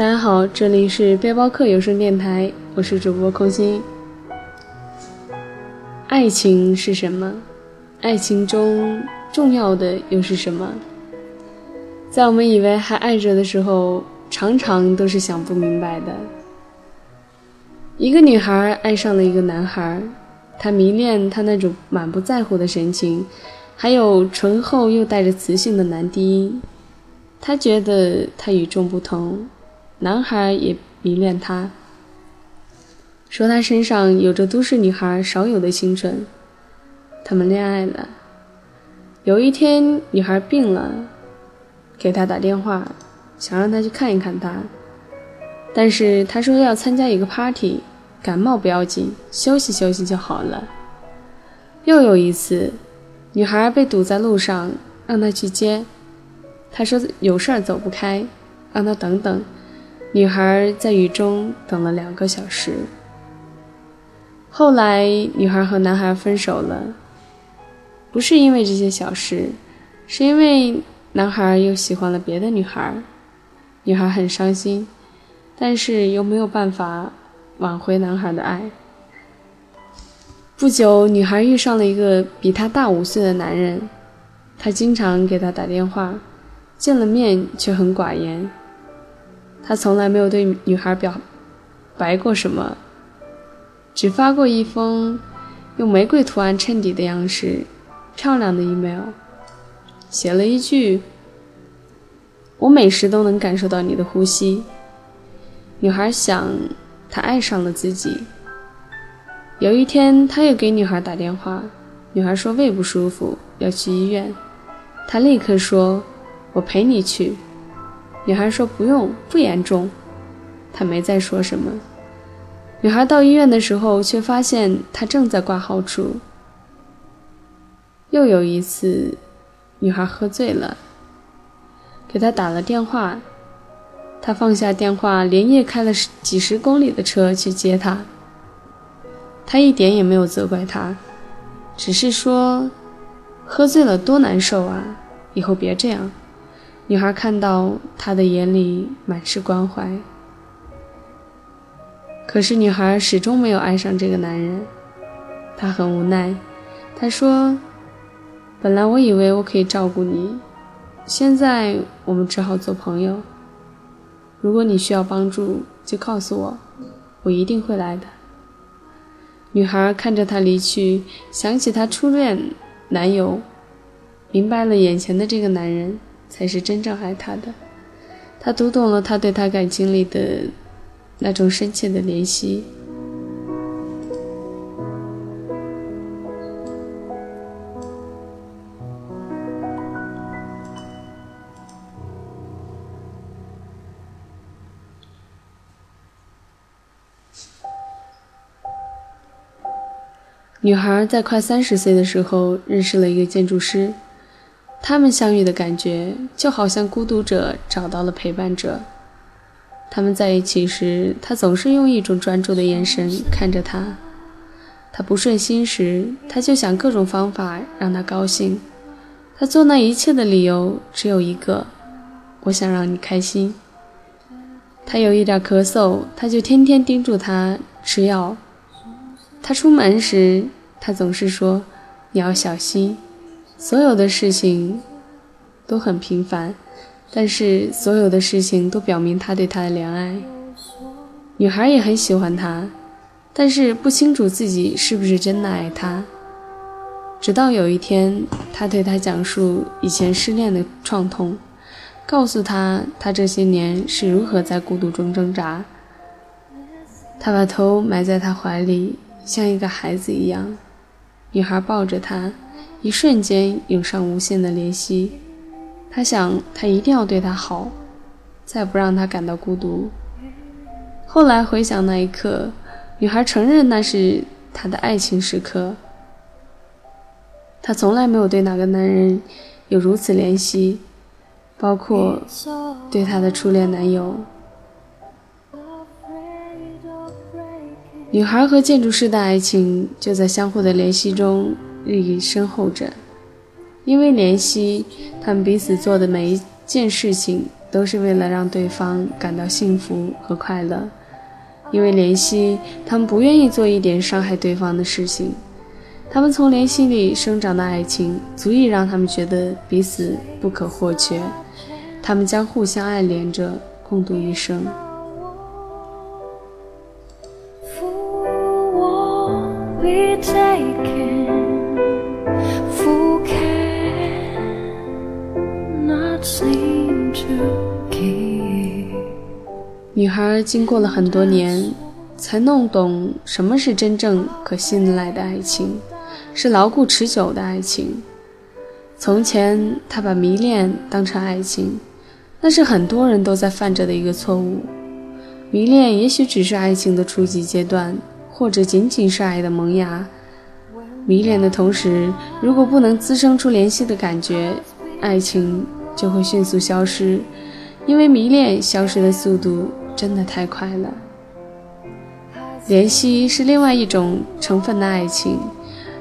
大家好，这里是背包客有声电台，我是主播空心。爱情是什么？爱情中重要的又是什么？在我们以为还爱着的时候，常常都是想不明白的。一个女孩爱上了一个男孩，她迷恋他那种满不在乎的神情，还有醇厚又带着磁性的男低音。她觉得他与众不同。男孩也迷恋她，说她身上有着都市女孩少有的清纯。他们恋爱了。有一天，女孩病了，给他打电话，想让他去看一看她。但是他说要参加一个 party，感冒不要紧，休息休息就好了。又有一次，女孩被堵在路上，让他去接。他说有事儿走不开，让他等等。女孩在雨中等了两个小时。后来，女孩和男孩分手了，不是因为这些小事，是因为男孩又喜欢了别的女孩。女孩很伤心，但是又没有办法挽回男孩的爱。不久，女孩遇上了一个比她大五岁的男人，他经常给她打电话，见了面却很寡言。他从来没有对女孩表白过什么，只发过一封用玫瑰图案衬底的样式漂亮的 email，写了一句：“我每时都能感受到你的呼吸。”女孩想，他爱上了自己。有一天，他又给女孩打电话，女孩说胃不舒服要去医院，他立刻说：“我陪你去。”女孩说：“不用，不严重。”他没再说什么。女孩到医院的时候，却发现他正在挂号处。又有一次，女孩喝醉了，给他打了电话，他放下电话，连夜开了几十公里的车去接她。他一点也没有责怪她，只是说：“喝醉了多难受啊，以后别这样。”女孩看到他的眼里满是关怀，可是女孩始终没有爱上这个男人。她很无奈，她说：“本来我以为我可以照顾你，现在我们只好做朋友。如果你需要帮助，就告诉我，我一定会来的。”女孩看着他离去，想起她初恋男友，明白了眼前的这个男人。才是真正爱他的，他读懂了他对他感情里的那种深切的怜惜。女孩在快三十岁的时候认识了一个建筑师。他们相遇的感觉就好像孤独者找到了陪伴者。他们在一起时，他总是用一种专注的眼神看着他。他不顺心时，他就想各种方法让他高兴。他做那一切的理由只有一个：我想让你开心。他有一点咳嗽，他就天天叮嘱他吃药。他出门时，他总是说：“你要小心。”所有的事情都很平凡，但是所有的事情都表明他对她的怜爱。女孩也很喜欢他，但是不清楚自己是不是真的爱他。直到有一天，他对她讲述以前失恋的创痛，告诉她他这些年是如何在孤独中挣扎。他把头埋在她怀里，像一个孩子一样。女孩抱着他。一瞬间涌上无限的怜惜，他想，他一定要对她好，再不让她感到孤独。后来回想那一刻，女孩承认那是她的爱情时刻。她从来没有对哪个男人有如此怜惜，包括对她的初恋男友。女孩和建筑师的爱情就在相互的怜惜中。日益深厚着，因为怜惜，他们彼此做的每一件事情都是为了让对方感到幸福和快乐。因为怜惜，他们不愿意做一点伤害对方的事情。他们从怜惜里生长的爱情，足以让他们觉得彼此不可或缺。他们将互相爱恋着，共度一生。We take care not seem to gay 女孩经过了很多年，才弄懂什么是真正可信赖的爱情，是牢固持久的爱情。从前，她把迷恋当成爱情，那是很多人都在犯着的一个错误。迷恋也许只是爱情的初级阶段，或者仅仅是爱的萌芽。迷恋的同时，如果不能滋生出联系的感觉，爱情就会迅速消失，因为迷恋消失的速度。真的太快了。怜惜是另外一种成分的爱情，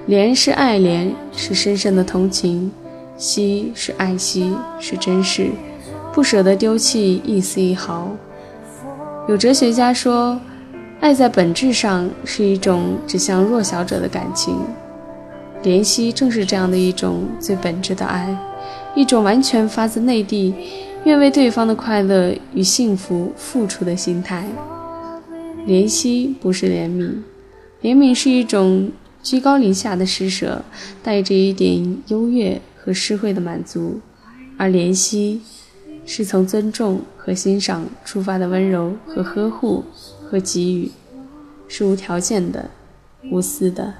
怜是爱怜，是深深的同情；惜是爱惜，是珍视，不舍得丢弃一丝一毫。有哲学家说，爱在本质上是一种指向弱小者的感情，怜惜正是这样的一种最本质的爱，一种完全发自内地。愿为对方的快乐与幸福付出的心态，怜惜不是怜悯，怜悯是一种居高临下的施舍，带着一点优越和诗慧的满足；而怜惜是从尊重和欣赏出发的温柔和呵护和给予，是无条件的、无私的。